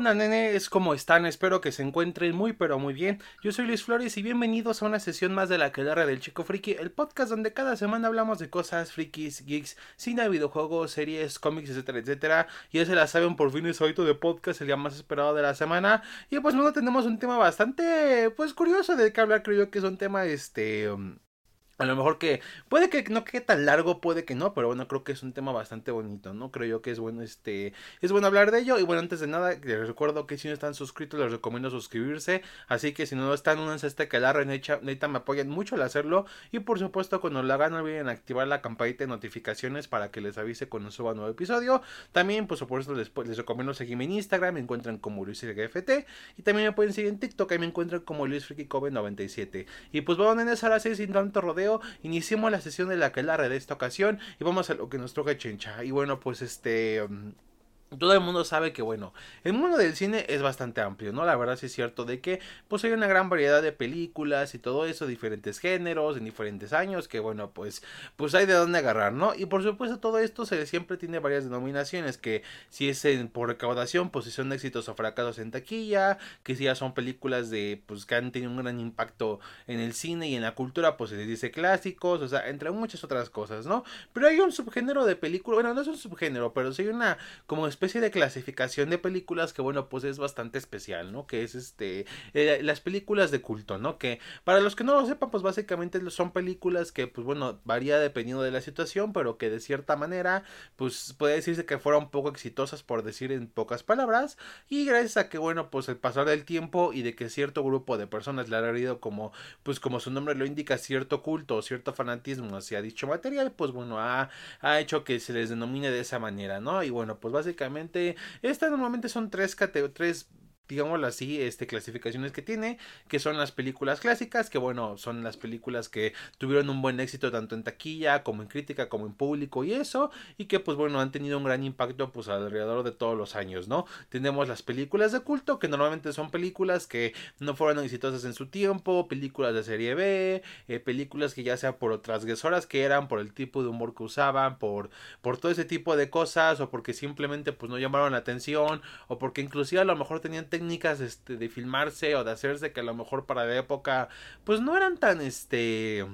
onda, nenes? ¿Cómo están? Espero que se encuentren muy pero muy bien. Yo soy Luis Flores y bienvenidos a una sesión más de la Quedarra del Chico Friki, el podcast donde cada semana hablamos de cosas frikis, geeks, cine, videojuegos, series, cómics, etcétera, etcétera. Ya se la saben, por fin es hoy de podcast, el día más esperado de la semana. Y pues bueno, tenemos un tema bastante, pues curioso de que hablar, creo yo que es un tema, este... Um, a lo mejor que puede que no quede tan largo, puede que no, pero bueno, creo que es un tema bastante bonito, ¿no? Creo yo que es bueno este es bueno hablar de ello y bueno, antes de nada les recuerdo que si no están suscritos les recomiendo suscribirse, así que si no están únanse a este canal, neta me apoyan mucho al hacerlo y por supuesto cuando lo hagan no olviden activar la campanita de notificaciones para que les avise cuando suba un nuevo episodio. También por supuesto les, les recomiendo seguirme en Instagram, me encuentran como LuisGFT y también me pueden seguir en TikTok, ahí me encuentran como LuisFrikiCoven97. Y pues bueno, en esa hora sin tanto rodeo iniciemos la sesión de la que de esta ocasión y vamos a lo que nos toca chencha. Y bueno, pues este... Mm, todo el mundo sabe que, bueno, el mundo del cine es bastante amplio, ¿no? La verdad sí es cierto de que, pues hay una gran variedad de películas y todo eso, diferentes géneros, en diferentes años, que bueno, pues, pues hay de dónde agarrar, ¿no? Y por supuesto todo esto se, siempre tiene varias denominaciones, que si es en, por recaudación, pues si son éxitos o fracasos en taquilla, que si ya son películas de, pues que han tenido un gran impacto en el cine y en la cultura, pues se les dice clásicos, o sea, entre muchas otras cosas, ¿no? Pero hay un subgénero de película, bueno, no es un subgénero, pero sí hay una como especie de clasificación de películas que bueno pues es bastante especial no que es este eh, las películas de culto no que para los que no lo sepan pues básicamente son películas que pues bueno varía dependiendo de la situación pero que de cierta manera pues puede decirse que fueron poco exitosas por decir en pocas palabras. Y gracias a que bueno pues el pasar del tiempo y de que cierto grupo de personas le ha herido como pues como su nombre lo indica cierto culto o cierto fanatismo hacia dicho material pues bueno ha, ha hecho que se les denomine de esa manera no y bueno pues básicamente estas normalmente son tres, tres digámoslo así, este, clasificaciones que tiene, que son las películas clásicas, que bueno, son las películas que tuvieron un buen éxito tanto en taquilla, como en crítica, como en público y eso, y que pues bueno, han tenido un gran impacto pues alrededor de todos los años, ¿no? Tenemos las películas de culto, que normalmente son películas que no fueron exitosas en su tiempo, películas de serie B, eh, películas que ya sea por transgresoras que eran, por el tipo de humor que usaban, por, por todo ese tipo de cosas, o porque simplemente pues no llamaron la atención, o porque inclusive a lo mejor tenían técnicas este, de filmarse o de hacerse que a lo mejor para la época pues no eran tan este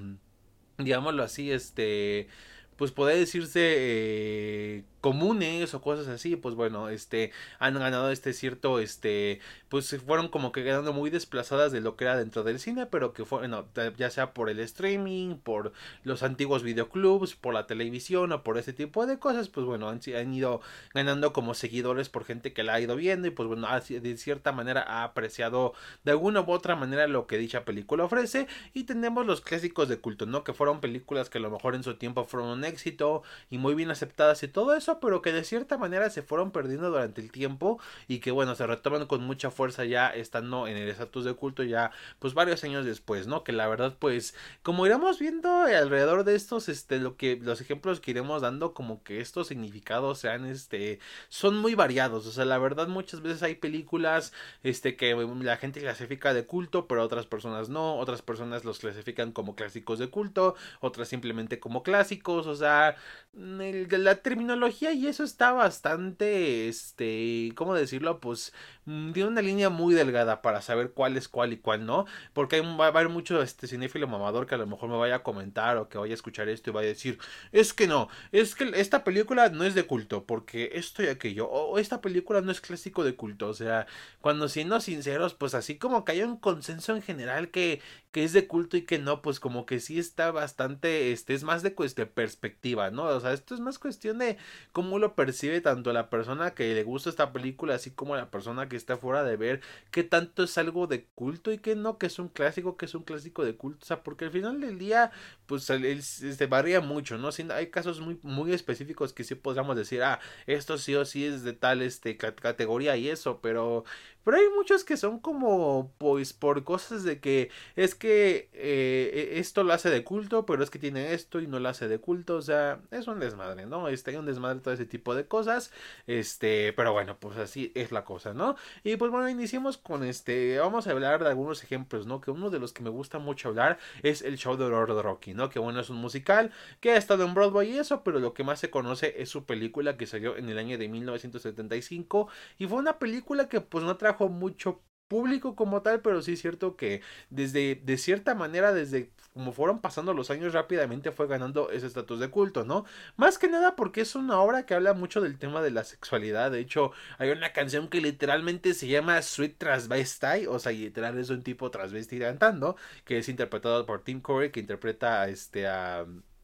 digámoslo así este pues puede decirse eh, comunes o cosas así, pues bueno, este han ganado este cierto este pues fueron como que quedando muy desplazadas de lo que era dentro del cine, pero que fue bueno, ya sea por el streaming, por los antiguos videoclubs, por la televisión o por ese tipo de cosas, pues bueno, han, han ido ganando como seguidores por gente que la ha ido viendo y pues bueno, de cierta manera ha apreciado de alguna u otra manera lo que dicha película ofrece y tenemos los clásicos de culto, ¿no? Que fueron películas que a lo mejor en su tiempo fueron un éxito y muy bien aceptadas y todo eso, pero que de cierta manera se fueron perdiendo durante el tiempo y que bueno, se retoman con mucha fuerza ya estando en el estatus de culto ya pues varios años después, ¿no? Que la verdad pues como iremos viendo alrededor de estos este lo que los ejemplos que iremos dando como que estos significados sean este son muy variados, o sea, la verdad muchas veces hay películas este que la gente clasifica de culto, pero otras personas no, otras personas los clasifican como clásicos de culto, otras simplemente como clásicos, o sea, la terminología y eso está bastante, este, ¿cómo decirlo? Pues mm, tiene una línea muy delgada para saber cuál es cuál y cuál no, porque va a haber mucho este cinéfilo mamador que a lo mejor me vaya a comentar o que vaya a escuchar esto y vaya a decir, es que no, es que esta película no es de culto, porque esto y aquello, o esta película no es clásico de culto, o sea, cuando siendo sinceros, pues así como que hay un consenso en general que, que es de culto y que no, pues como que sí está bastante, este, es más de, de perspectiva, ¿no? O sea, esto es más cuestión de cómo lo percibe tanto la persona que le gusta esta película, así como la persona que está fuera de ver qué tanto es algo de culto y qué no, que es un clásico, que es un clásico de culto, o sea, porque al final del día, pues se varía mucho, ¿no? hay casos muy, muy específicos que sí podríamos decir, ah, esto sí o sí es de tal este, categoría y eso, pero pero hay muchos que son como, pues, por cosas de que es que eh, e, esto lo hace de culto, pero es que tiene esto y no lo hace de culto, o sea, es un desmadre, ¿no? Este, hay un desmadre todo ese tipo de cosas, este, pero bueno, pues así es la cosa, ¿no? Y pues bueno, iniciemos con este, vamos a hablar de algunos ejemplos, ¿no? Que uno de los que me gusta mucho hablar es el show de horror de Rocky, ¿no? Que bueno, es un musical que ha estado en Broadway y eso, pero lo que más se conoce es su película que salió en el año de 1975 y fue una película que pues no trajo mucho público como tal, pero sí es cierto que desde, de cierta manera, desde como fueron pasando los años rápidamente fue ganando ese estatus de culto, ¿no? Más que nada porque es una obra que habla mucho del tema de la sexualidad, de hecho hay una canción que literalmente se llama Sweet Transvestite, o sea, literal es un tipo transvesti cantando, que es interpretado por Tim Curry, que interpreta este, a este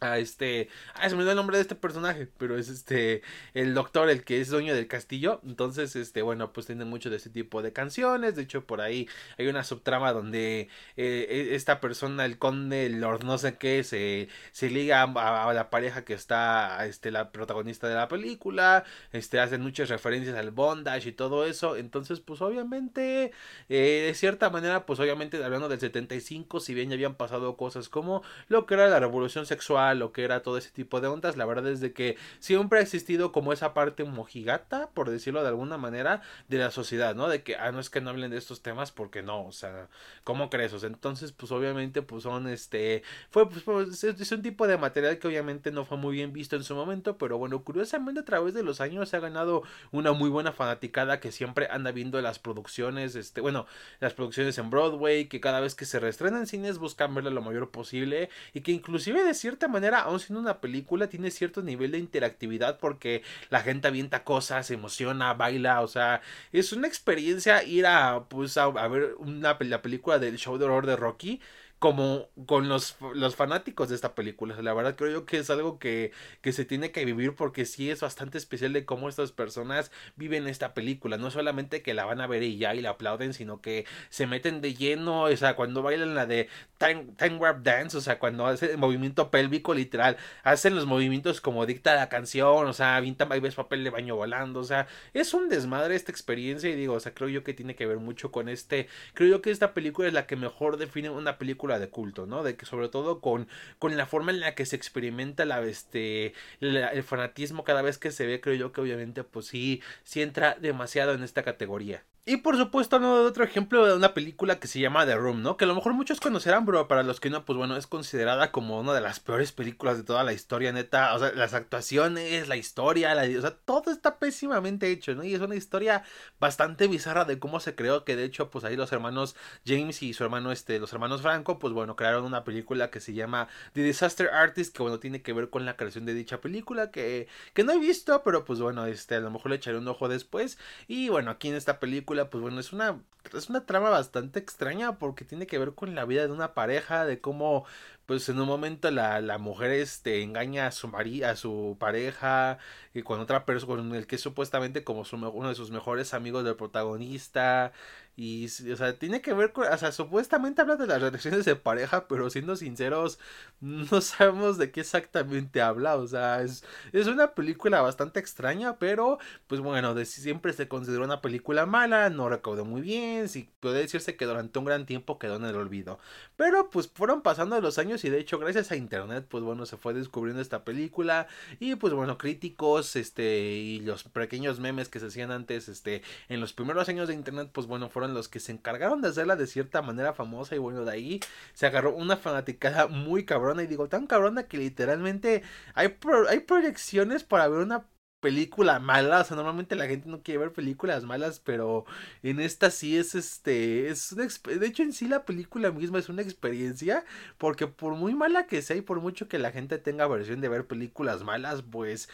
a este. Ah, se me da el nombre de este personaje, pero es este. El doctor, el que es dueño del castillo. Entonces, este, bueno, pues tiene mucho de este tipo de canciones. De hecho, por ahí hay una subtrama donde eh, e, esta persona, el conde, el lord no sé qué, se, se liga a, la pareja que está, este, la protagonista de la película. Este, hacen muchas referencias al bondage y todo eso. Entonces, pues obviamente, eh, de cierta manera, pues obviamente, hablando del 75, si bien ya habían pasado cosas como lo que era la revolución sexual lo que era todo ese tipo de ondas. La verdad es que siempre ha existido como esa parte mojigata, por decirlo de alguna manera, de la sociedad, ¿no? De que, ah, no es que no hablen de estos temas porque no, o sea, ¿cómo crees? Entonces, pues obviamente, pues son este, fue, pues, es un tipo de material que obviamente no fue muy bien visto en su momento, pero bueno, curiosamente a través de los años se ha ganado una muy buena fanaticada que siempre anda viendo las producciones, este, bueno, las producciones en Broadway, que cada vez que se reestrenan cines buscan verla lo mayor posible y que inclusive de cierta manera aún siendo una película, tiene cierto nivel de interactividad porque la gente avienta cosas, se emociona, baila, o sea, es una experiencia ir a, pues, a, ver una, la película del show de horror de Rocky como con los, los fanáticos de esta película. La verdad creo yo que es algo que, que se tiene que vivir porque sí es bastante especial de cómo estas personas viven esta película. No solamente que la van a ver y ya y la aplauden, sino que se meten de lleno, o sea, cuando bailan la de Time, time Warp Dance, o sea, cuando hacen el movimiento pélvico literal, hacen los movimientos como dicta la canción, o sea, avientan, ahí ves papel de baño volando, o sea, es un desmadre esta experiencia y digo, o sea, creo yo que tiene que ver mucho con este, creo yo que esta película es la que mejor define una película de culto, ¿no? De que sobre todo con, con la forma en la que se experimenta la, este, el fanatismo cada vez que se ve, creo yo que obviamente pues sí, sí entra demasiado en esta categoría. Y por supuesto, no otro ejemplo de una película que se llama The Room, ¿no? Que a lo mejor muchos conocerán, pero para los que no, pues bueno, es considerada como una de las peores películas de toda la historia, neta. O sea, las actuaciones, la historia, la, o sea, todo está pésimamente hecho, ¿no? Y es una historia bastante bizarra de cómo se creó, que de hecho, pues ahí los hermanos James y su hermano, este, los hermanos Franco, pues bueno, crearon una película que se llama The Disaster Artist, que bueno, tiene que ver con la creación de dicha película, que, que no he visto, pero pues bueno, este, a lo mejor le echaré un ojo después. Y bueno, aquí en esta película pues bueno, es una, es una trama bastante extraña porque tiene que ver con la vida de una pareja, de cómo pues en un momento la, la mujer este engaña a su a su pareja y con otra persona con el que es supuestamente como su, uno de sus mejores amigos del protagonista y o sea tiene que ver con o sea supuestamente habla de las relaciones de pareja pero siendo sinceros no sabemos de qué exactamente habla o sea es, es una película bastante extraña pero pues bueno de, siempre se consideró una película mala no recaudó muy bien sí puede decirse que durante un gran tiempo quedó en el olvido. Pero pues fueron pasando los años y de hecho gracias a internet pues bueno se fue descubriendo esta película. Y pues bueno críticos este y los pequeños memes que se hacían antes este en los primeros años de internet pues bueno fueron los que se encargaron de hacerla de cierta manera famosa. Y bueno de ahí se agarró una fanaticada muy cabrona. Y digo tan cabrona que literalmente hay, hay proyecciones para ver una película mala, o sea, normalmente la gente no quiere ver películas malas, pero en esta sí es este, es una, de hecho en sí la película misma es una experiencia, porque por muy mala que sea y por mucho que la gente tenga versión de ver películas malas, pues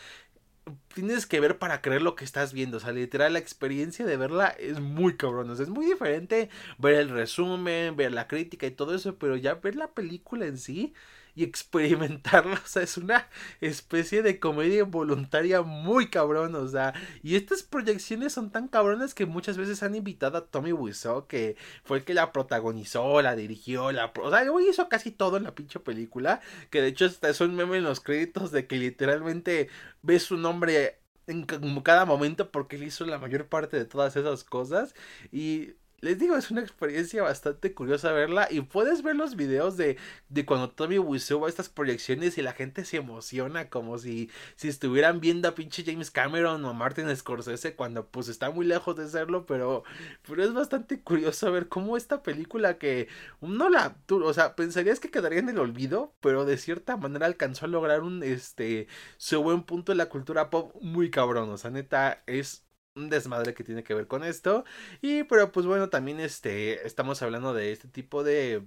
tienes que ver para creer lo que estás viendo. O sea, literal, la experiencia de verla es muy cabrón. O sea, es muy diferente ver el resumen, ver la crítica y todo eso, pero ya ver la película en sí y experimentarlo. O sea, es una especie de comedia involuntaria muy cabrón. O sea, y estas proyecciones son tan cabronas que muchas veces han invitado a Tommy Wiseau, que fue el que la protagonizó, la dirigió, la. O sea, hizo casi todo en la pinche película. Que de hecho, es un meme en los créditos de que literalmente ves su nombre en cada momento porque él hizo la mayor parte de todas esas cosas y les digo, es una experiencia bastante curiosa verla y puedes ver los videos de, de cuando Tommy Wiseau va a estas proyecciones y la gente se emociona como si, si estuvieran viendo a pinche James Cameron o a Martin Scorsese cuando pues está muy lejos de serlo, pero, pero es bastante curioso ver cómo esta película que no la, o sea, pensarías que quedaría en el olvido, pero de cierta manera alcanzó a lograr un, este, su buen punto en la cultura pop muy cabrón, o sea, neta, es un desmadre que tiene que ver con esto. Y pero pues bueno, también este estamos hablando de este tipo de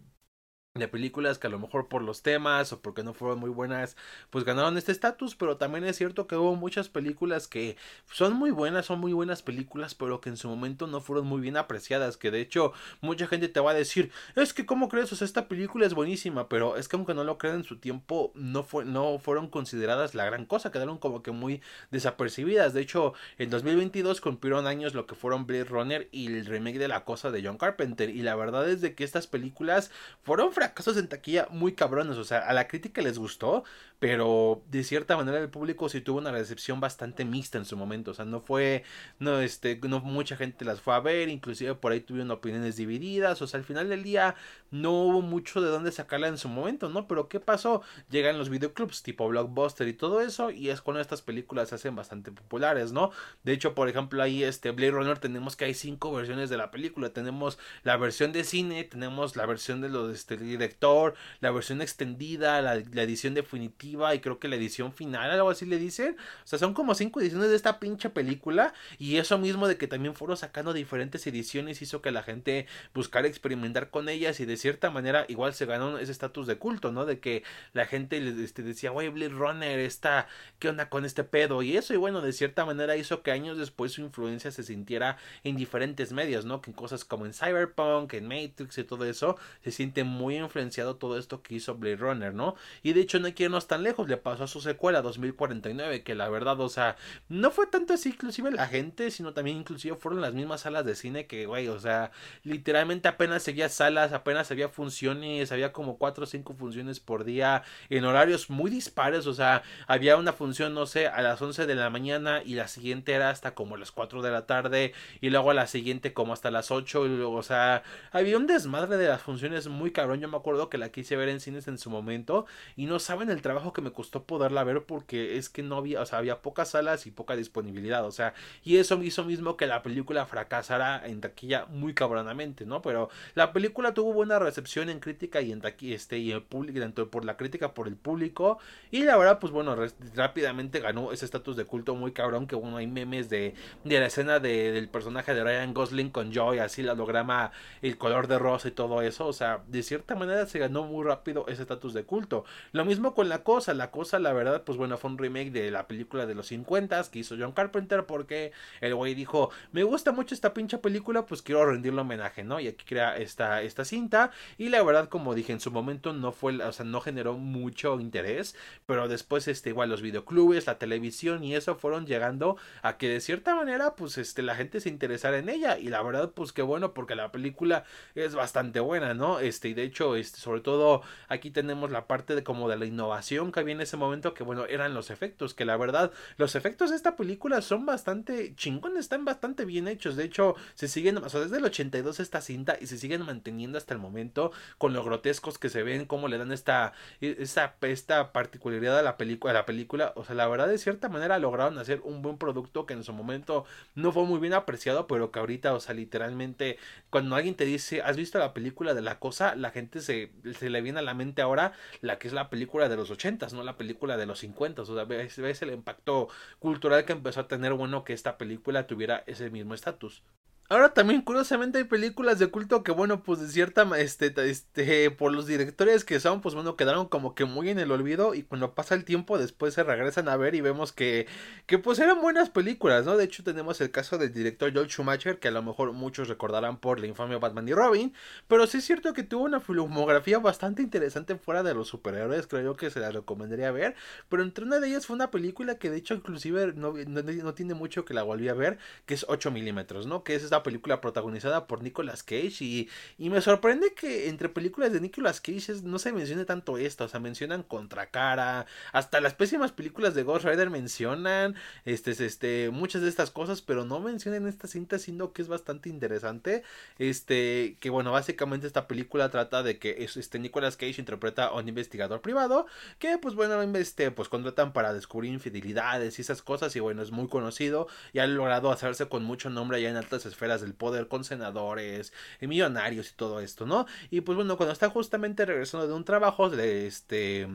de películas que a lo mejor por los temas o porque no fueron muy buenas, pues ganaron este estatus, pero también es cierto que hubo muchas películas que son muy buenas, son muy buenas películas, pero que en su momento no fueron muy bien apreciadas, que de hecho mucha gente te va a decir, es que cómo crees, o sea, esta película es buenísima, pero es que aunque no lo crean en su tiempo, no, fue, no fueron consideradas la gran cosa, quedaron como que muy desapercibidas, de hecho en 2022 cumplieron años lo que fueron Blade Runner y el remake de La Cosa de John Carpenter, y la verdad es de que estas películas fueron fracasos en taquilla muy cabrones. O sea, a la crítica les gustó, pero de cierta manera el público sí tuvo una recepción bastante mixta en su momento. O sea, no fue, no, este, no mucha gente las fue a ver, inclusive por ahí tuvieron opiniones divididas. O sea, al final del día no hubo mucho de dónde sacarla en su momento, ¿no? Pero ¿qué pasó? Llegan los videoclubs tipo Blockbuster y todo eso, y es cuando estas películas se hacen bastante populares, ¿no? De hecho, por ejemplo, ahí este Blade Runner tenemos que hay cinco versiones de la película. Tenemos la versión de cine, tenemos la versión de los este, director, la versión extendida, la, edición definitiva y creo que la edición final, algo así le dicen. O sea, son como cinco ediciones de esta pinche película y eso mismo de que también fueron sacando diferentes ediciones hizo que la gente buscara experimentar con ellas y de cierta manera igual se ganó ese estatus de culto, ¿no? De que la gente este, decía, güey, Blade Runner está, ¿qué onda con este pedo? Y eso y bueno, de cierta manera hizo que años después su influencia se sintiera en diferentes medios, ¿no? Que en cosas como en Cyberpunk, en Matrix y todo eso se siente muy influenciado todo esto que hizo Blade Runner, ¿no? Y de hecho no que irnos tan lejos, le pasó a su secuela 2049, que la verdad, o sea, no fue tanto así inclusive la gente, sino también inclusive fueron las mismas salas de cine que, güey, o sea, literalmente apenas seguía salas, apenas había funciones, había como cuatro o cinco funciones por día en horarios muy dispares, o sea, había una función, no sé, a las 11 de la mañana y la siguiente era hasta como las 4 de la tarde y luego a la siguiente como hasta las 8 y luego, o sea, había un desmadre de las funciones muy cabrón, yo me acuerdo que la quise ver en cines en su momento y no saben el trabajo que me costó poderla ver porque es que no había, o sea, había pocas salas y poca disponibilidad, o sea, y eso hizo mismo que la película fracasara en taquilla muy cabronamente, ¿no? Pero la película tuvo buena recepción en crítica y en taquilla, este, y el público, tanto por la crítica por el público y la verdad, pues bueno, rápidamente ganó ese estatus de culto muy cabrón que bueno, hay memes de, de la escena de, del personaje de Ryan Gosling con Joy, así el holograma, el color de rosa y todo eso, o sea, de cierta manera se ganó muy rápido ese estatus de culto. Lo mismo con La Cosa. La Cosa, la verdad, pues bueno, fue un remake de la película de los 50 que hizo John Carpenter porque el güey dijo, me gusta mucho esta pinche película, pues quiero rendirle homenaje, ¿no? Y aquí crea esta, esta cinta. Y la verdad, como dije, en su momento no fue, o sea, no generó mucho interés, pero después, este, igual los videoclubes, la televisión y eso fueron llegando a que de cierta manera, pues, este, la gente se interesara en ella. Y la verdad, pues, qué bueno, porque la película es bastante buena, ¿no? Este, y de hecho, este, sobre todo aquí tenemos la parte de como de la innovación que había en ese momento que bueno eran los efectos que la verdad los efectos de esta película son bastante chingones están bastante bien hechos. De hecho se siguen o sea desde el 82 esta cinta y se siguen manteniendo hasta el momento con lo grotescos que se ven cómo le dan esta esta, esta particularidad a la película la película. O sea la verdad de cierta manera lograron hacer un buen producto que en su momento no fue muy bien apreciado pero que ahorita o sea literalmente cuando alguien te dice has visto la película de la cosa la gente se, se le viene a la mente ahora la que es la película de los no la película de los cincuentas. O sea, ves, ves el impacto cultural que empezó a tener bueno que esta película tuviera ese mismo estatus. Ahora también, curiosamente, hay películas de culto que, bueno, pues de cierta, este, este, por los directores que son, pues bueno, quedaron como que muy en el olvido y cuando pasa el tiempo después se regresan a ver y vemos que, que pues eran buenas películas, ¿no? De hecho tenemos el caso del director Joel Schumacher, que a lo mejor muchos recordarán por la infamia Batman y Robin, pero sí es cierto que tuvo una filmografía bastante interesante fuera de los superhéroes, creo yo que se la recomendaría ver, pero entre una de ellas fue una película que de hecho inclusive no, no, no tiene mucho que la volví a ver, que es 8 milímetros, ¿no? Que es esta película protagonizada por Nicolas Cage y, y me sorprende que entre películas de Nicolas Cage no se mencione tanto esto, o sea, mencionan Contracara, hasta las pésimas películas de Ghost Rider mencionan este, este, muchas de estas cosas, pero no mencionan esta cinta, siendo que es bastante interesante, este, que bueno, básicamente esta película trata de que este Nicolas Cage interpreta a un investigador privado que pues bueno, este, pues contratan para descubrir infidelidades y esas cosas y bueno, es muy conocido y ha logrado hacerse con mucho nombre allá en altas esferas del poder con senadores, millonarios y todo esto, ¿no? Y pues bueno, cuando está justamente regresando de un trabajo de este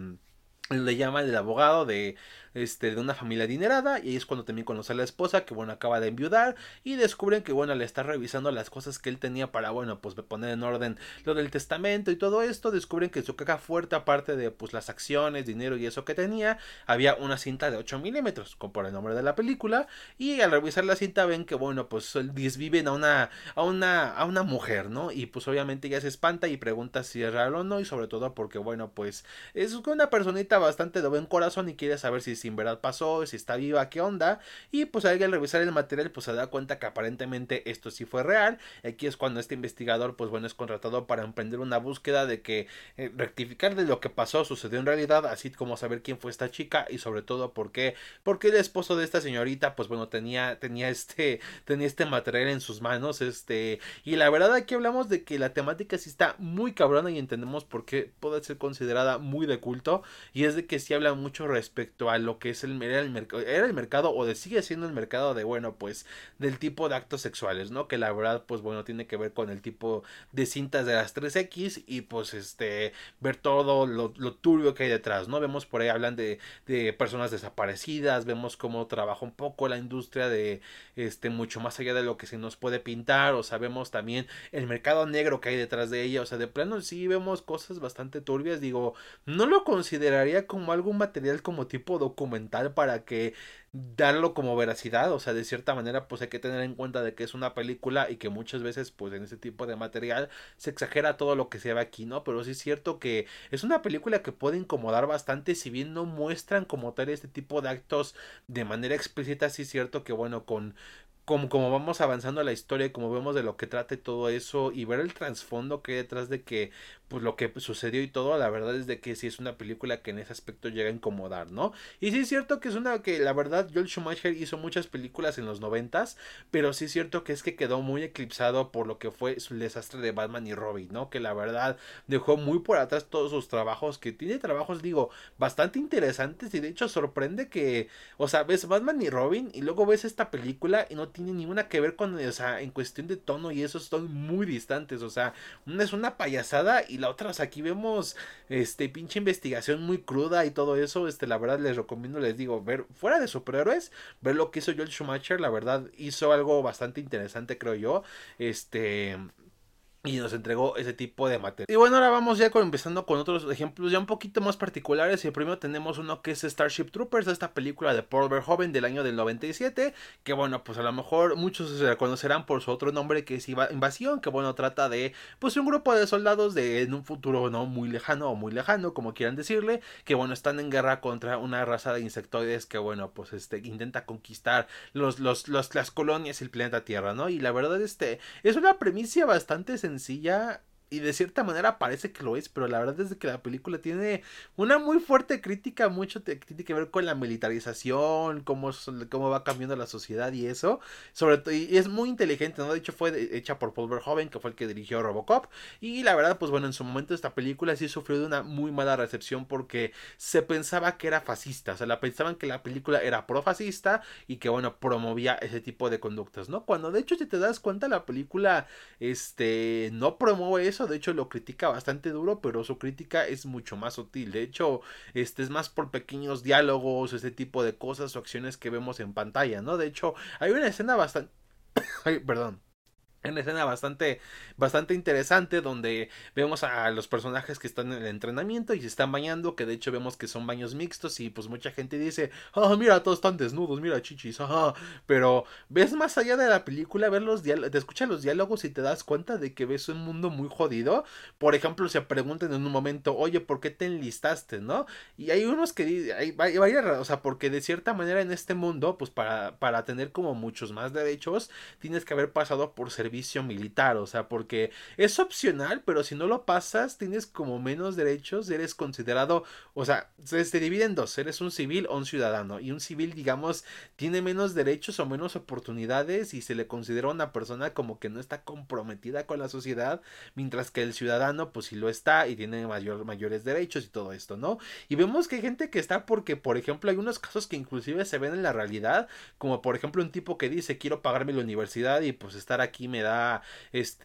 le llama el abogado de este, de una familia adinerada y ahí es cuando también conoce a la esposa que bueno acaba de enviudar y descubren que bueno le está revisando las cosas que él tenía para bueno pues poner en orden lo del testamento y todo esto. Descubren que su caja fuerte aparte de pues las acciones dinero y eso que tenía había una cinta de 8 milímetros como por el nombre de la película. Y al revisar la cinta ven que bueno pues desviven a una a una a una mujer no y pues obviamente ella se espanta y pregunta si es real o no y sobre todo porque bueno pues es una personita bastante de buen corazón y quiere saber si en verdad pasó, si está viva, qué onda. Y pues al revisar el material, pues se da cuenta que aparentemente esto sí fue real. Aquí es cuando este investigador, pues bueno, es contratado para emprender una búsqueda de que eh, rectificar de lo que pasó sucedió en realidad, así como saber quién fue esta chica y sobre todo por qué, porque el esposo de esta señorita, pues bueno, tenía, tenía este, tenía este material en sus manos, este, y la verdad aquí hablamos de que la temática sí está muy cabrona y entendemos por qué puede ser considerada muy de culto, y es de que sí habla mucho respecto a lo que es el, era, el mercado, era el mercado o sigue siendo el mercado de, bueno, pues del tipo de actos sexuales, ¿no? Que la verdad, pues bueno, tiene que ver con el tipo de cintas de las 3X y pues este, ver todo lo, lo turbio que hay detrás, ¿no? Vemos por ahí, hablan de, de personas desaparecidas, vemos cómo trabaja un poco la industria de, este, mucho más allá de lo que se nos puede pintar, o sabemos también el mercado negro que hay detrás de ella, o sea, de plano sí vemos cosas bastante turbias, digo, no lo consideraría como algún material como tipo documental, para que darlo como veracidad, o sea, de cierta manera pues hay que tener en cuenta de que es una película y que muchas veces pues en ese tipo de material se exagera todo lo que se ve aquí, ¿no? Pero sí es cierto que es una película que puede incomodar bastante si bien no muestran como tal este tipo de actos de manera explícita, sí es cierto que bueno, con como, como vamos avanzando la historia, como vemos de lo que trata y todo eso, y ver el trasfondo que hay detrás de que, pues lo que sucedió y todo, la verdad es de que sí es una película que en ese aspecto llega a incomodar, ¿no? Y sí es cierto que es una que, la verdad, Joel Schumacher hizo muchas películas en los noventas, pero sí es cierto que es que quedó muy eclipsado por lo que fue su desastre de Batman y Robin, ¿no? Que la verdad dejó muy por atrás todos sus trabajos, que tiene trabajos, digo, bastante interesantes y de hecho sorprende que, o sea, ves Batman y Robin y luego ves esta película y no tiene ninguna que ver con, o sea, en cuestión de tono y eso son muy distantes, o sea, una es una payasada y la otra, o sea, aquí vemos, este, pinche investigación muy cruda y todo eso, este, la verdad les recomiendo, les digo, ver, fuera de superhéroes, ver lo que hizo Joel Schumacher, la verdad hizo algo bastante interesante, creo yo, este, y nos entregó ese tipo de material. Y bueno, ahora vamos ya empezando con otros ejemplos ya un poquito más particulares. Y primero tenemos uno que es Starship Troopers, esta película de Paul Verhoeven del año del 97. Que bueno, pues a lo mejor muchos se la conocerán por su otro nombre que es Invasión. Que bueno, trata de pues un grupo de soldados de en un futuro no muy lejano o muy lejano, como quieran decirle. Que bueno, están en guerra contra una raza de insectoides que bueno, pues este intenta conquistar los, los, los las colonias y el planeta Tierra, ¿no? Y la verdad, este es una premisa bastante sencilla sencilla y de cierta manera parece que lo es, pero la verdad es que la película tiene una muy fuerte crítica, mucho que tiene que ver con la militarización, cómo, cómo va cambiando la sociedad y eso, sobre todo, y es muy inteligente, ¿no? De hecho fue hecha por Paul Verhoeven, que fue el que dirigió Robocop, y la verdad, pues bueno, en su momento esta película sí sufrió de una muy mala recepción porque se pensaba que era fascista, o sea, la pensaban que la película era profascista y que bueno, promovía ese tipo de conductas, ¿no? Cuando de hecho si te das cuenta la película, este, no promueve eso, de hecho lo critica bastante duro, pero su crítica es mucho más sutil. De hecho, este es más por pequeños diálogos, ese tipo de cosas o acciones que vemos en pantalla, ¿no? De hecho, hay una escena bastante... Ay, perdón. Una escena bastante, bastante interesante donde vemos a los personajes que están en el entrenamiento y se están bañando, que de hecho vemos que son baños mixtos y pues mucha gente dice, ah, mira, todos están desnudos, mira, chichis, ajá. Pero ves más allá de la película, ver los te escuchas los diálogos y te das cuenta de que ves un mundo muy jodido. Por ejemplo, se preguntan en un momento, oye, ¿por qué te enlistaste, no? Y hay unos que, hay varias, o sea, porque de cierta manera en este mundo, pues para, para tener como muchos más derechos, tienes que haber pasado por servicio militar, o sea, porque es opcional, pero si no lo pasas, tienes como menos derechos, eres considerado, o sea, se, se divide en dos, eres un civil o un ciudadano, y un civil, digamos, tiene menos derechos o menos oportunidades y se le considera una persona como que no está comprometida con la sociedad, mientras que el ciudadano, pues sí lo está y tiene mayor, mayores derechos y todo esto, ¿no? Y vemos que hay gente que está porque, por ejemplo, hay unos casos que inclusive se ven en la realidad, como por ejemplo un tipo que dice quiero pagarme la universidad y pues estar aquí me da,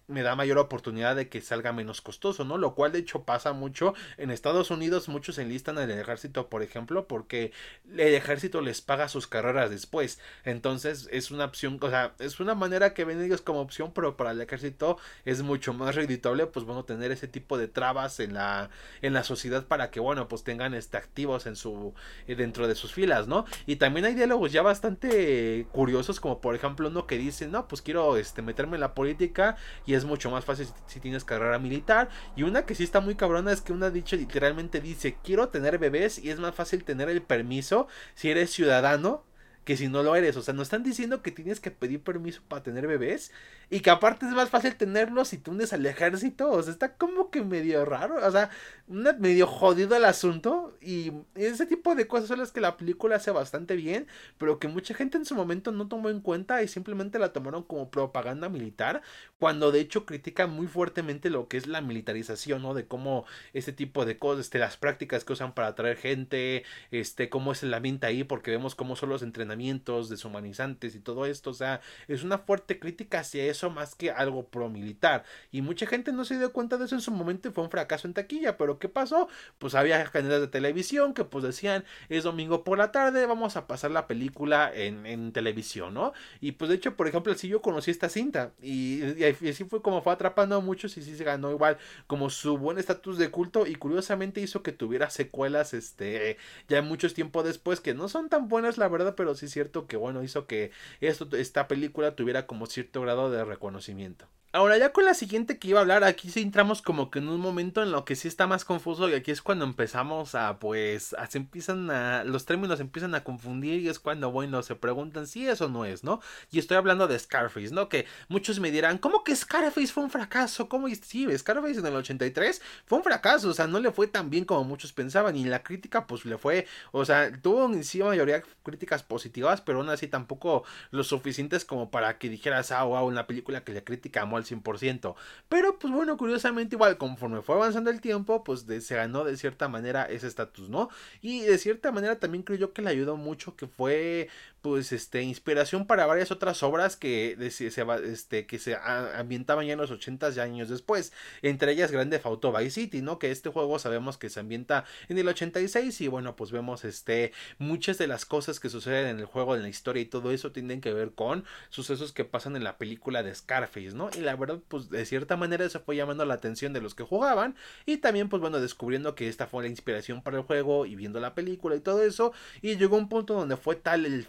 me da mayor oportunidad de que salga menos costoso, ¿no? Lo cual de hecho pasa mucho. En Estados Unidos muchos enlistan en el ejército, por ejemplo, porque el ejército les paga sus carreras después. Entonces es una opción, o sea, es una manera que ven ellos como opción, pero para el ejército es mucho más reditable, pues bueno, tener ese tipo de trabas en la, en la sociedad para que, bueno, pues tengan este, activos en su, dentro de sus filas, ¿no? Y también hay diálogos ya bastante curiosos, como por ejemplo uno que dice, no, pues quiero este, meterme en la política y es mucho más fácil si, tienes carrera militar. Y una que sí está muy cabrona es que una dicho literalmente dice, quiero tener bebés y es más fácil tener el permiso si eres ciudadano que si no lo eres. O sea, no están diciendo que tienes que pedir permiso para tener bebés. Y que aparte es más fácil tenerlos si te unes al ejército. O sea, está como que medio raro. O sea, medio jodido el asunto. Y ese tipo de cosas son las que la película hace bastante bien. Pero que mucha gente en su momento no tomó en cuenta y simplemente la tomaron como propaganda militar. Cuando de hecho critica muy fuertemente lo que es la militarización, ¿no? De cómo este tipo de cosas, este, las prácticas que usan para atraer gente, este, cómo es el ambiente ahí, porque vemos cómo son los entrenamientos deshumanizantes y todo esto. O sea, es una fuerte crítica hacia eso más que algo pro militar. Y mucha gente no se dio cuenta de eso en su momento y fue un fracaso en taquilla. Pero ¿qué pasó? Pues había canales de televisión que pues decían, es domingo por la tarde, vamos a pasar la película en, en televisión, ¿no? Y pues de hecho, por ejemplo, si yo conocí esta cinta y, así fue como fue atrapando a muchos y sí se ganó igual como su buen estatus de culto y curiosamente hizo que tuviera secuelas este ya muchos tiempo después que no son tan buenas la verdad pero sí cierto que bueno hizo que esto, esta película tuviera como cierto grado de reconocimiento. Ahora ya con la siguiente que iba a hablar, aquí sí entramos como que en un momento en lo que sí está más confuso y aquí es cuando empezamos a pues se empiezan a los términos empiezan a confundir y es cuando bueno se preguntan si eso no es, ¿no? Y estoy hablando de Scarface, ¿no? Que muchos me dirán, ¿cómo que Scarface fue un fracaso? ¿Cómo? Sí, Scarface en el 83 fue un fracaso, o sea, no le fue tan bien como muchos pensaban y la crítica pues le fue, o sea, tuvo en sí mayoría críticas positivas, pero aún así tampoco lo suficientes como para que dijeras, ah, wow, una película que le critica al 100%. Pero pues bueno, curiosamente igual conforme fue avanzando el tiempo, pues se ganó de cierta manera ese estatus, ¿no? Y de cierta manera también creo yo que le ayudó mucho que fue pues este inspiración para varias otras obras que se, este que se ambientaban ya en los 80 y años después. Entre ellas Grande Auto Vice City no que este juego sabemos que se ambienta en el 86 y bueno pues vemos este muchas de las cosas que suceden en el juego en la historia y todo eso tienen que ver con sucesos que pasan en la película de Scarface no y la verdad pues de cierta manera eso fue llamando la atención de los que jugaban y también pues bueno descubriendo que esta fue la inspiración para el juego y viendo la película y todo eso. Y llegó un punto donde fue tal el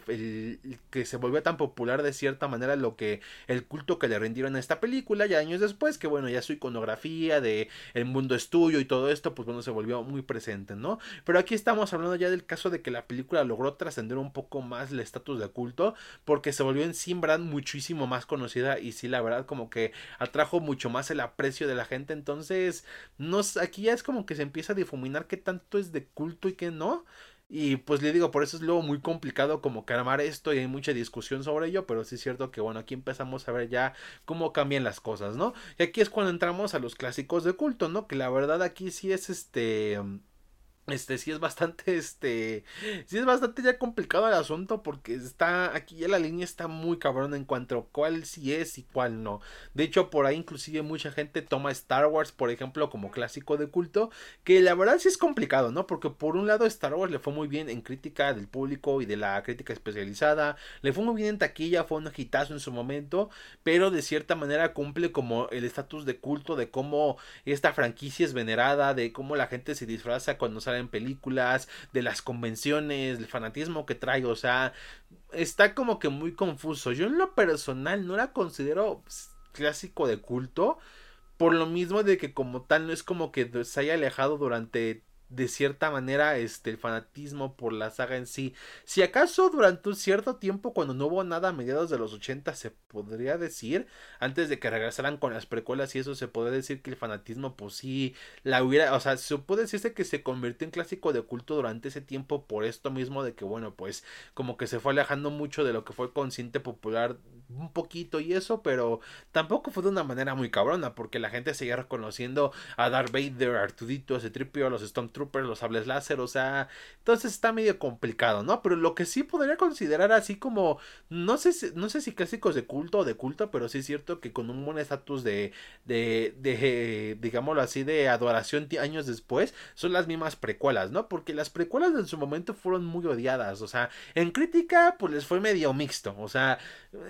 que se volvió tan popular de cierta manera lo que el culto que le rindieron a esta película ya años después que bueno ya su iconografía de el mundo es tuyo y todo esto pues bueno se volvió muy presente no pero aquí estamos hablando ya del caso de que la película logró trascender un poco más el estatus de culto porque se volvió en sí muchísimo más conocida y sí la verdad como que atrajo mucho más el aprecio de la gente. Entonces no aquí ya es como que se empieza a difuminar qué tanto es de culto y qué no y pues le digo, por eso es luego muy complicado como que armar esto y hay mucha discusión sobre ello, pero sí es cierto que bueno, aquí empezamos a ver ya cómo cambian las cosas, ¿no? Y aquí es cuando entramos a los clásicos de culto, ¿no? Que la verdad aquí sí es este este sí es bastante este sí es bastante ya complicado el asunto porque está aquí ya la línea está muy cabrón en cuanto a cuál sí es y cuál no. De hecho por ahí inclusive mucha gente toma Star Wars por ejemplo como clásico de culto que la verdad sí es complicado no porque por un lado Star Wars le fue muy bien en crítica del público y de la crítica especializada le fue muy bien en taquilla fue un hitazo en su momento pero de cierta manera cumple como el estatus de culto de cómo esta franquicia es venerada de cómo la gente se disfraza cuando sale en películas, de las convenciones, del fanatismo que trae, o sea, está como que muy confuso. Yo en lo personal no la considero clásico de culto, por lo mismo de que como tal no es como que se haya alejado durante de cierta manera este el fanatismo por la saga en sí. Si acaso durante un cierto tiempo cuando no hubo nada a mediados de los 80 se podría decir antes de que regresaran con las precuelas y eso se podría decir que el fanatismo pues sí la hubiera, o sea, se puede decirse que se convirtió en clásico de culto durante ese tiempo por esto mismo de que bueno, pues como que se fue alejando mucho de lo que fue consciente popular un poquito y eso, pero tampoco fue de una manera muy cabrona porque la gente seguía reconociendo a Darth Vader, Artudito, a Tripio, a los los sables láser, o sea, entonces está medio complicado, ¿no? Pero lo que sí podría considerar así como, no sé si, no sé si clásicos de culto o de culto, pero sí es cierto que con un buen estatus de, de, de, digámoslo así, de adoración años después, son las mismas precuelas, ¿no? Porque las precuelas en su momento fueron muy odiadas, o sea, en crítica, pues les fue medio mixto, o sea,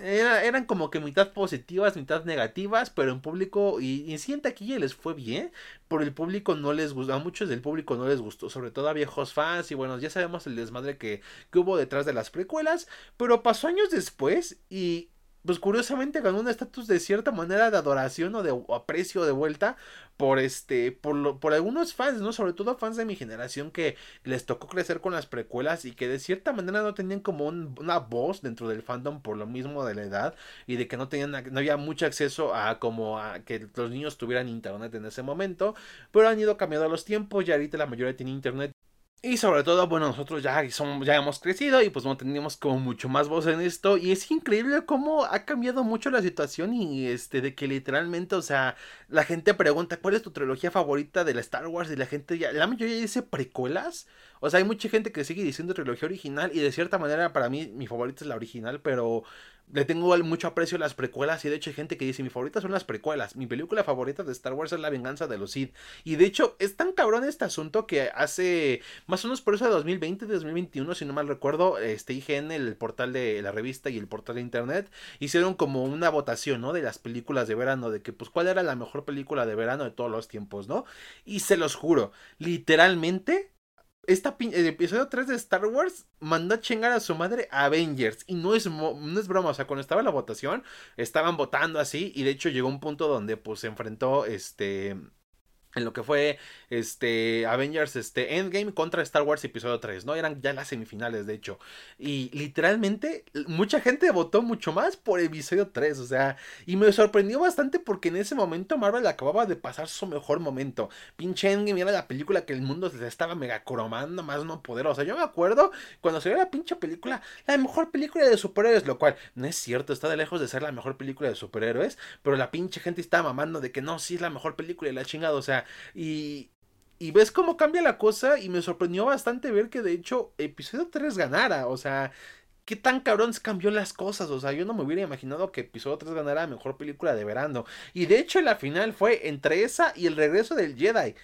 eran como que mitad positivas, mitad negativas, pero en público y, y sí en taquilla les fue bien, por el público no les gustó, a muchos del público no les gustó, sobre todo a viejos fans y bueno, ya sabemos el desmadre que, que hubo detrás de las precuelas, pero pasó años después y pues curiosamente ganó un estatus de cierta manera de adoración o de aprecio de vuelta por este por por algunos fans no sobre todo fans de mi generación que les tocó crecer con las precuelas y que de cierta manera no tenían como una voz dentro del fandom por lo mismo de la edad y de que no tenían no había mucho acceso a como a que los niños tuvieran internet en ese momento pero han ido cambiando los tiempos y ahorita la mayoría tiene internet y sobre todo, bueno, nosotros ya, somos, ya hemos crecido y pues no tenemos como mucho más voz en esto. Y es increíble cómo ha cambiado mucho la situación y este, de que literalmente, o sea, la gente pregunta cuál es tu trilogía favorita de la Star Wars y la gente ya, la mayoría dice precuelas. O sea, hay mucha gente que sigue diciendo trilogía original y de cierta manera para mí mi favorita es la original, pero le tengo mucho aprecio a las precuelas y de hecho hay gente que dice mi favorita son las precuelas. Mi película favorita de Star Wars es La venganza de los Sith. Y de hecho es tan cabrón este asunto que hace más o menos por eso de 2020, 2021, si no mal recuerdo, este IGN, el portal de la revista y el portal de internet hicieron como una votación, ¿no? De las películas de verano, de que pues cuál era la mejor película de verano de todos los tiempos, ¿no? Y se los juro, literalmente esta el episodio 3 de Star Wars mandó a chingar a su madre Avengers. Y no es, no es broma, o sea, cuando estaba la votación, estaban votando así. Y de hecho llegó un punto donde pues se enfrentó este en lo que fue este Avengers este Endgame contra Star Wars episodio 3, ¿no? Eran ya las semifinales, de hecho. Y literalmente mucha gente votó mucho más por episodio 3, o sea, y me sorprendió bastante porque en ese momento Marvel acababa de pasar su mejor momento. Pinche Endgame era la película que el mundo se estaba mega cromando más no poder, o sea, yo me acuerdo cuando salió la pinche película, la mejor película de superhéroes, lo cual no es cierto, está de lejos de ser la mejor película de superhéroes, pero la pinche gente estaba mamando de que no, sí es la mejor película y la chingada, o sea, y, ves cómo cambia la cosa y me sorprendió bastante ver que de hecho episodio 3 ganara, o sea, qué tan cabrón cambió las cosas, o sea, yo no me hubiera imaginado que episodio 3 ganara mejor película de verano. Y de hecho la final fue entre esa y el regreso del Jedi.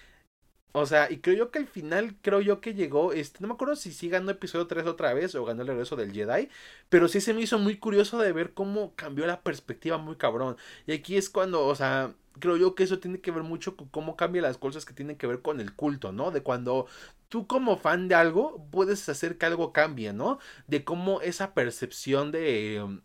O sea, y creo yo que al final, creo yo que llegó, este, no me acuerdo si sí ganó episodio 3 otra vez o ganó el regreso del Jedi, pero sí se me hizo muy curioso de ver cómo cambió la perspectiva muy cabrón. Y aquí es cuando, o sea, creo yo que eso tiene que ver mucho con cómo cambian las cosas que tienen que ver con el culto, ¿no? De cuando tú como fan de algo puedes hacer que algo cambie, ¿no? De cómo esa percepción de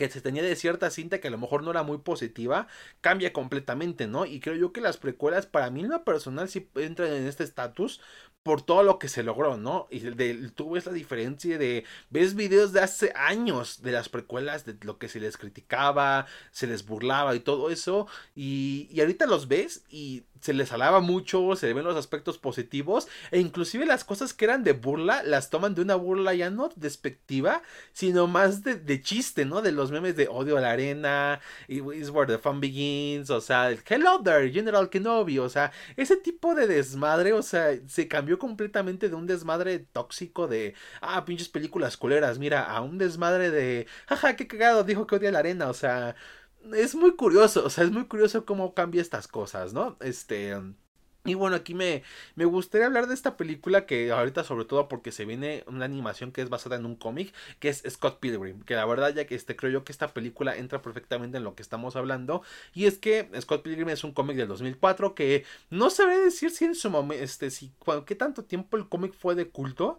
que se tenía de cierta cinta que a lo mejor no era muy positiva, cambia completamente, ¿no? Y creo yo que las precuelas para mí en lo personal sí entran en este estatus por todo lo que se logró, ¿no? Y de, tú ves la diferencia de, ves videos de hace años de las precuelas, de lo que se les criticaba, se les burlaba y todo eso, y, y ahorita los ves y se les alaba mucho, se ven los aspectos positivos, e inclusive las cosas que eran de burla, las toman de una burla ya no despectiva, sino más de, chiste, ¿no? De los memes de odio a la arena, is where the fun begins, o sea, hello there, General Kenobi, o sea, ese tipo de desmadre, o sea, se cambió completamente de un desmadre tóxico de, ah, pinches películas culeras, mira, a un desmadre de, jaja, qué cagado, dijo que odia la arena, o sea, es muy curioso, o sea, es muy curioso cómo cambia estas cosas, ¿no? Este... Y bueno, aquí me, me gustaría hablar de esta película que ahorita sobre todo porque se viene una animación que es basada en un cómic, que es Scott Pilgrim, que la verdad ya que este creo yo que esta película entra perfectamente en lo que estamos hablando, y es que Scott Pilgrim es un cómic del 2004 que no sabré decir si en su momento, este, si, qué tanto tiempo el cómic fue de culto,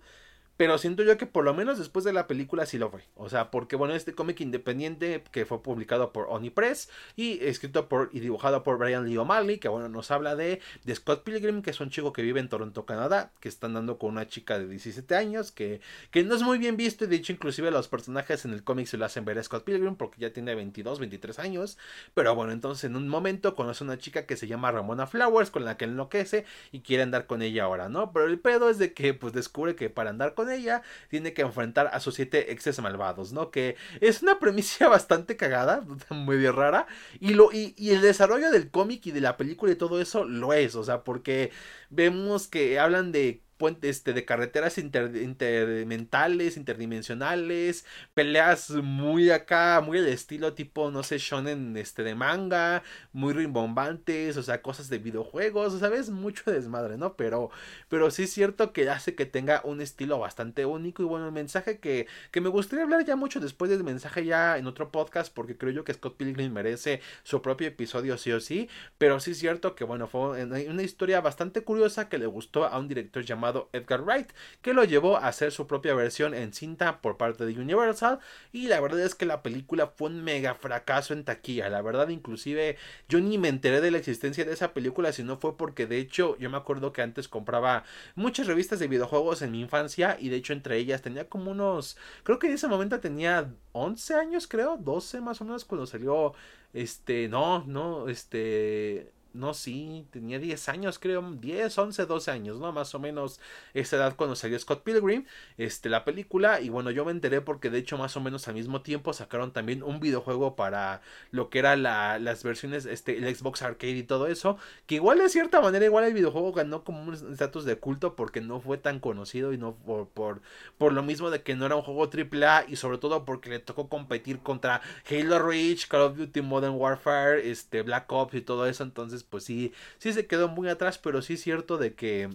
pero siento yo que por lo menos después de la película sí lo fue. O sea, porque bueno, este cómic independiente que fue publicado por Oni Press y escrito por y dibujado por Brian Lee O'Malley, que bueno, nos habla de, de Scott Pilgrim, que es un chico que vive en Toronto, Canadá, que está andando con una chica de 17 años, que, que no es muy bien visto y de hecho inclusive los personajes en el cómic se lo hacen ver a Scott Pilgrim porque ya tiene 22, 23 años. Pero bueno, entonces en un momento conoce a una chica que se llama Ramona Flowers, con la que enloquece y quiere andar con ella ahora, ¿no? Pero el pedo es de que pues descubre que para andar con ella tiene que enfrentar a sus siete exes malvados, ¿no? Que es una premisa bastante cagada, muy rara, y, lo, y el desarrollo del cómic y de la película y todo eso lo es, o sea, porque vemos que hablan de este, de carreteras intermentales, interdimensionales, peleas muy acá, muy al estilo tipo, no sé, shonen este, de manga, muy rimbombantes, o sea, cosas de videojuegos, ¿sabes? Mucho desmadre, ¿no? Pero, pero sí es cierto que hace que tenga un estilo bastante único y bueno, el mensaje que, que me gustaría hablar ya mucho después del mensaje ya en otro podcast, porque creo yo que Scott Pilgrim merece su propio episodio sí o sí, pero sí es cierto que bueno, fue una historia bastante curiosa que le gustó a un director llamado Edgar Wright, que lo llevó a hacer su propia versión en cinta por parte de Universal. Y la verdad es que la película fue un mega fracaso en taquilla. La verdad, inclusive yo ni me enteré de la existencia de esa película, si no fue porque de hecho yo me acuerdo que antes compraba muchas revistas de videojuegos en mi infancia y de hecho entre ellas tenía como unos, creo que en ese momento tenía 11 años, creo, 12 más o menos cuando salió, este, no, no, este no, sí, tenía 10 años, creo, 10, 11, 12 años, ¿no? Más o menos esa edad cuando salió Scott Pilgrim, este, la película, y bueno, yo me enteré porque de hecho más o menos al mismo tiempo sacaron también un videojuego para lo que era la, las versiones, este, el Xbox Arcade y todo eso, que igual de cierta manera, igual el videojuego ganó como un estatus de culto porque no fue tan conocido y no por, por, por lo mismo de que no era un juego AAA y sobre todo porque le tocó competir contra Halo Reach, Call of Duty Modern Warfare, este, Black Ops y todo eso, entonces pues sí, sí se quedó muy atrás, pero sí es cierto de que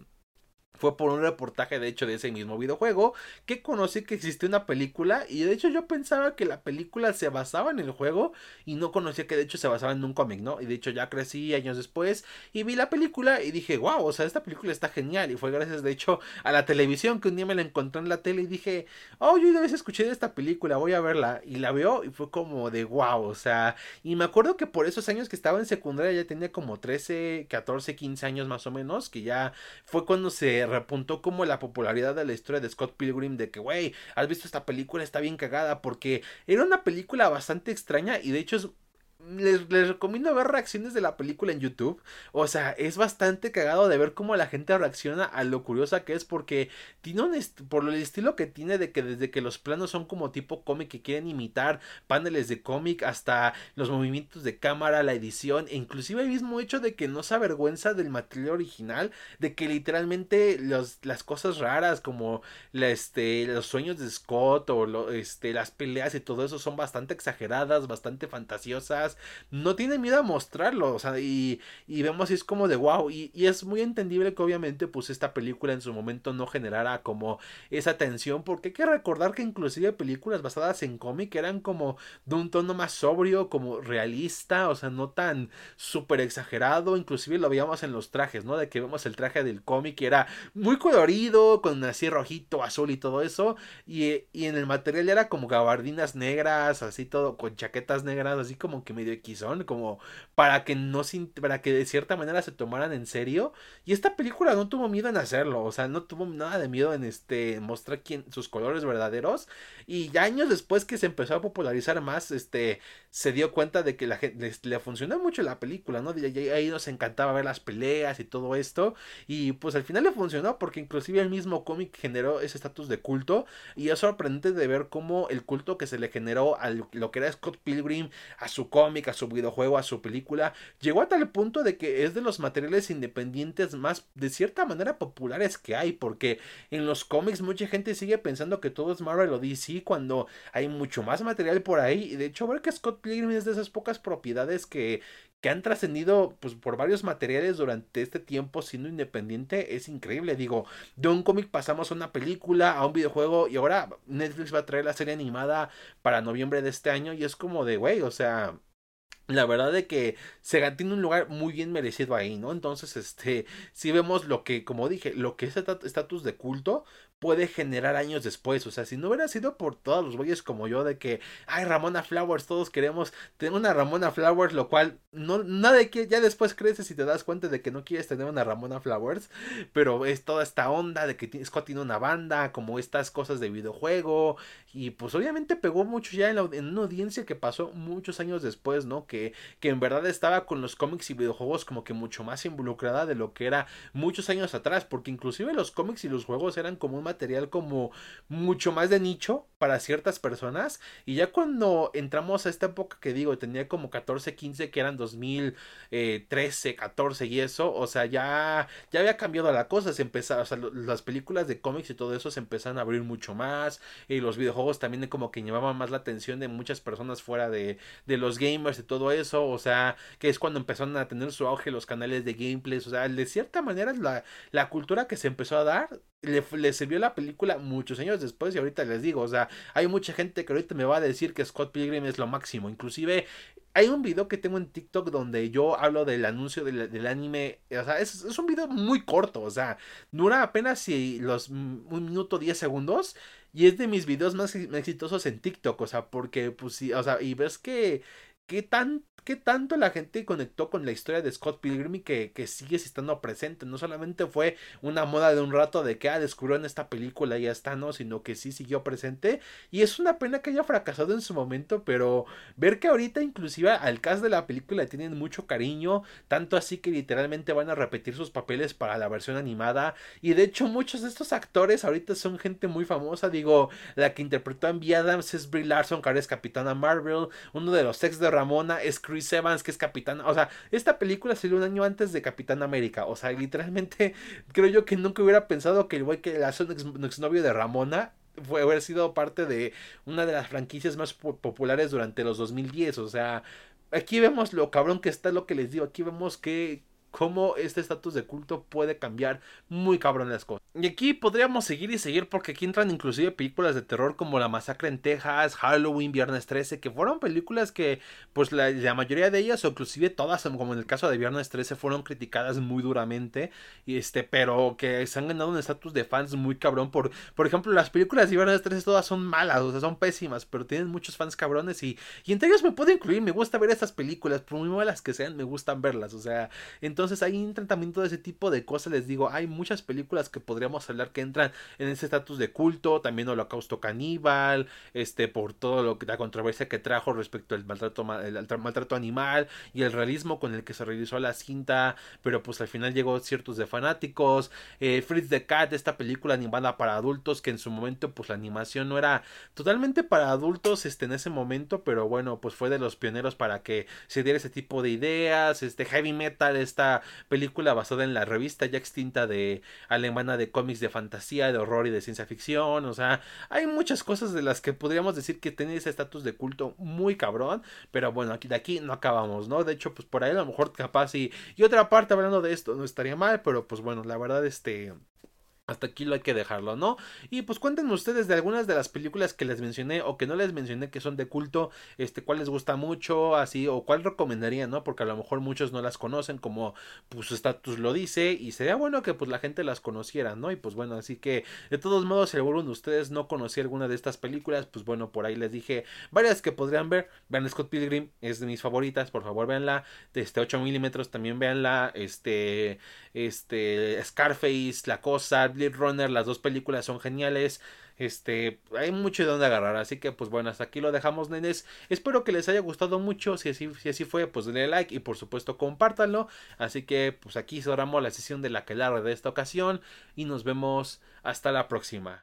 fue por un reportaje, de hecho, de ese mismo videojuego, que conocí que existía una película y de hecho yo pensaba que la película se basaba en el juego y no conocía que de hecho se basaba en un cómic, ¿no? Y de hecho ya crecí años después y vi la película y dije, wow, o sea, esta película está genial y fue gracias de hecho a la televisión que un día me la encontré en la tele y dije, oh, yo una vez escuché de esta película, voy a verla y la veo y fue como de wow, o sea, y me acuerdo que por esos años que estaba en secundaria ya tenía como 13, 14, 15 años más o menos, que ya fue cuando se repuntó como la popularidad de la historia de Scott Pilgrim de que, güey, has visto esta película, está bien cagada, porque era una película bastante extraña y de hecho es les, recomiendo ver reacciones de la película en YouTube. O sea, es bastante cagado de ver cómo la gente reacciona a lo curiosa que es porque tiene un por el estilo que tiene de que desde que los planos son como tipo cómic que quieren imitar paneles de cómic hasta los movimientos de cámara, la edición e inclusive el mismo hecho de que no se avergüenza del material original, de que literalmente los, las cosas raras como este, los sueños de Scott o lo, este, las peleas y todo eso son bastante exageradas, bastante fantasiosas no tiene miedo a mostrarlo, o sea, y, y vemos es como de wow, y, y, es muy entendible que obviamente pues esta película en su momento no generara como esa tensión, porque hay que recordar que inclusive películas basadas en cómic eran como de un tono más sobrio, como realista, o sea, no tan súper exagerado, inclusive lo veíamos en los trajes, ¿no? De que vemos el traje del cómic que era muy colorido, con así rojito, azul y todo eso, y, y en el material era como gabardinas negras, así todo, con chaquetas negras, así como que medio Xon, como para que no para que de cierta manera se tomaran en serio. Y esta película no tuvo miedo en hacerlo, o sea, no tuvo nada de miedo en este mostrar quién, sus colores verdaderos. Y ya años después que se empezó a popularizar más, este se dio cuenta de que la gente le, funcionó mucho la película, ¿no? Y ahí nos encantaba ver las peleas y todo esto. Y pues al final le funcionó porque inclusive el mismo cómic generó ese estatus de culto. Y es sorprendente de ver cómo el culto que se le generó a lo que era Scott Pilgrim, a su cómic, a su videojuego, a su película, llegó a tal punto de que es de los materiales independientes más, de cierta manera, populares que hay, porque en los cómics mucha gente sigue pensando que todo es Marvel o DC cuando hay mucho más material por ahí, y de hecho ver que Scott Pilgrim es de esas pocas propiedades que, que han trascendido pues, por varios materiales durante este tiempo siendo independiente es increíble. Digo, de un cómic pasamos a una película, a un videojuego y ahora Netflix va a traer la serie animada para noviembre de este año y es como de, güey, o sea, la verdad de que se tiene un lugar muy bien merecido ahí, ¿no? Entonces, este, si vemos lo que, como dije, lo que es estatus de culto, puede generar años después. O sea, si no hubiera sido por todos los güeyes como yo de que, ay, Ramona Flowers, todos queremos tener una Ramona Flowers, lo cual no, nada de que ya después creces y te das cuenta de que no quieres tener una Ramona Flowers, pero es toda esta onda de que Scott tiene una banda, como estas cosas de videojuego, y pues obviamente pegó mucho ya en, en una audiencia que pasó muchos años después, ¿no? Que, que en verdad estaba con los cómics y videojuegos como que mucho más involucrada de lo que era muchos años atrás, porque inclusive los cómics y los juegos eran como un material como mucho más de nicho para ciertas personas. Y ya cuando entramos a esta época que digo, tenía como 14, 15, que eran 2013, 14 y eso, o sea, ya, ya había cambiado la cosa. Se empezaba, o las películas de cómics y todo eso se empezaron a abrir mucho más. Y los videojuegos también como que llevaban más la atención de muchas personas fuera de, de los gamers y todo eso. O sea, que es cuando empezaron a tener su auge los canales de gameplays. O sea, de cierta manera la, la cultura que se empezó a dar le, sirvió la película muchos años después y ahorita les digo, o sea, hay mucha gente que ahorita me va a decir que Scott Pilgrim es lo máximo, inclusive hay un video que tengo en TikTok donde yo hablo del anuncio del, anime, o sea, es, es, un video muy corto, o sea, dura apenas si los un minuto 10 segundos y es de mis videos más exitosos en TikTok, o sea, porque pues sí, o sea, y ves que qué tan qué tanto la gente conectó con la historia de Scott Pilgrim y que, que sigue estando presente. No solamente fue una moda de un rato de que ah, descubrió en esta película y ya está, no, sino que sí siguió presente. Y es una pena que haya fracasado en su momento, pero ver que ahorita inclusive al cast de la película tienen mucho cariño, tanto así que literalmente van a repetir sus papeles para la versión animada. Y de hecho muchos de estos actores ahorita son gente muy famosa, digo, la que interpretó a Envy Adams es Brie Larson, que ahora es Capitana Marvel, uno de los ex de Ramona es Chris Evans, que es Capitán. O sea, esta película salió un año antes de Capitán América. O sea, literalmente creo yo que nunca hubiera pensado que el güey que era su ex, exnovio de Ramona fue haber sido parte de una de las franquicias más populares durante los 2010. O sea, aquí vemos lo cabrón que está lo que les digo. Aquí vemos que cómo este estatus de culto puede cambiar muy cabrón las cosas. Y aquí podríamos seguir y seguir porque aquí entran inclusive películas de terror como La Masacre en Texas, Halloween, Viernes 13, que fueron películas que pues la, mayoría de ellas o inclusive todas, como en el caso de Viernes 13, fueron criticadas muy duramente, este, pero que se han ganado un estatus de fans muy cabrón por, por ejemplo, las películas de Viernes 13 todas son malas, o sea, son pésimas, pero tienen muchos fans cabrones y, y entre ellos me puedo incluir, me gusta ver estas películas, por muy malas que sean, me gustan verlas, o sea, entonces hay un tratamiento de ese tipo de cosas, les digo, hay muchas películas que podrían hablar que entran en ese estatus de culto, también Holocausto Caníbal, este, por todo lo que la controversia que trajo respecto al maltrato animal y el realismo con el que se realizó la cinta, pero pues al final llegó ciertos de fanáticos, eh, Fritz the Cat, esta película animada para adultos, que en su momento pues la animación no era totalmente para adultos este, en ese momento, pero bueno, pues fue de los pioneros para que se diera ese tipo de ideas, este Heavy Metal, esta película basada en la revista ya extinta de alemana de cómics de fantasía, de horror y de ciencia ficción. O sea, hay muchas cosas de las que podríamos decir que tiene ese estatus de culto muy cabrón. Pero bueno, aquí de aquí no acabamos, ¿no? De hecho, pues por ahí a lo mejor capaz y, y otra parte hablando de esto no estaría mal. Pero pues bueno, la verdad, este hasta aquí lo hay que dejarlo, ¿no? Y pues cuéntenme ustedes de algunas de las películas que les mencioné o que no les mencioné que son de culto, este, cuál les gusta mucho, así, o cuál recomendaría, ¿no? Porque a lo mejor muchos no las conocen, como pues su estatus lo dice, y sería bueno que pues la gente las conociera, ¿no? Y pues bueno, así que de todos modos, si alguno de ustedes no conocía alguna de estas películas, pues bueno, por ahí les dije varias que podrían ver. Vean Scott Pilgrim, es de mis favoritas, por favor, véanla. Este 8 milímetros también véanla. Este, este, Scarface, La Cosa, Runner, las dos películas son geniales. Este, hay mucho de dónde agarrar, así que pues bueno, hasta aquí lo dejamos, nenes. Espero que les haya gustado mucho, si así, si así fue, pues denle like y por supuesto compártanlo. Así que pues aquí cerramos la sesión de la que de esta ocasión y nos vemos hasta la próxima.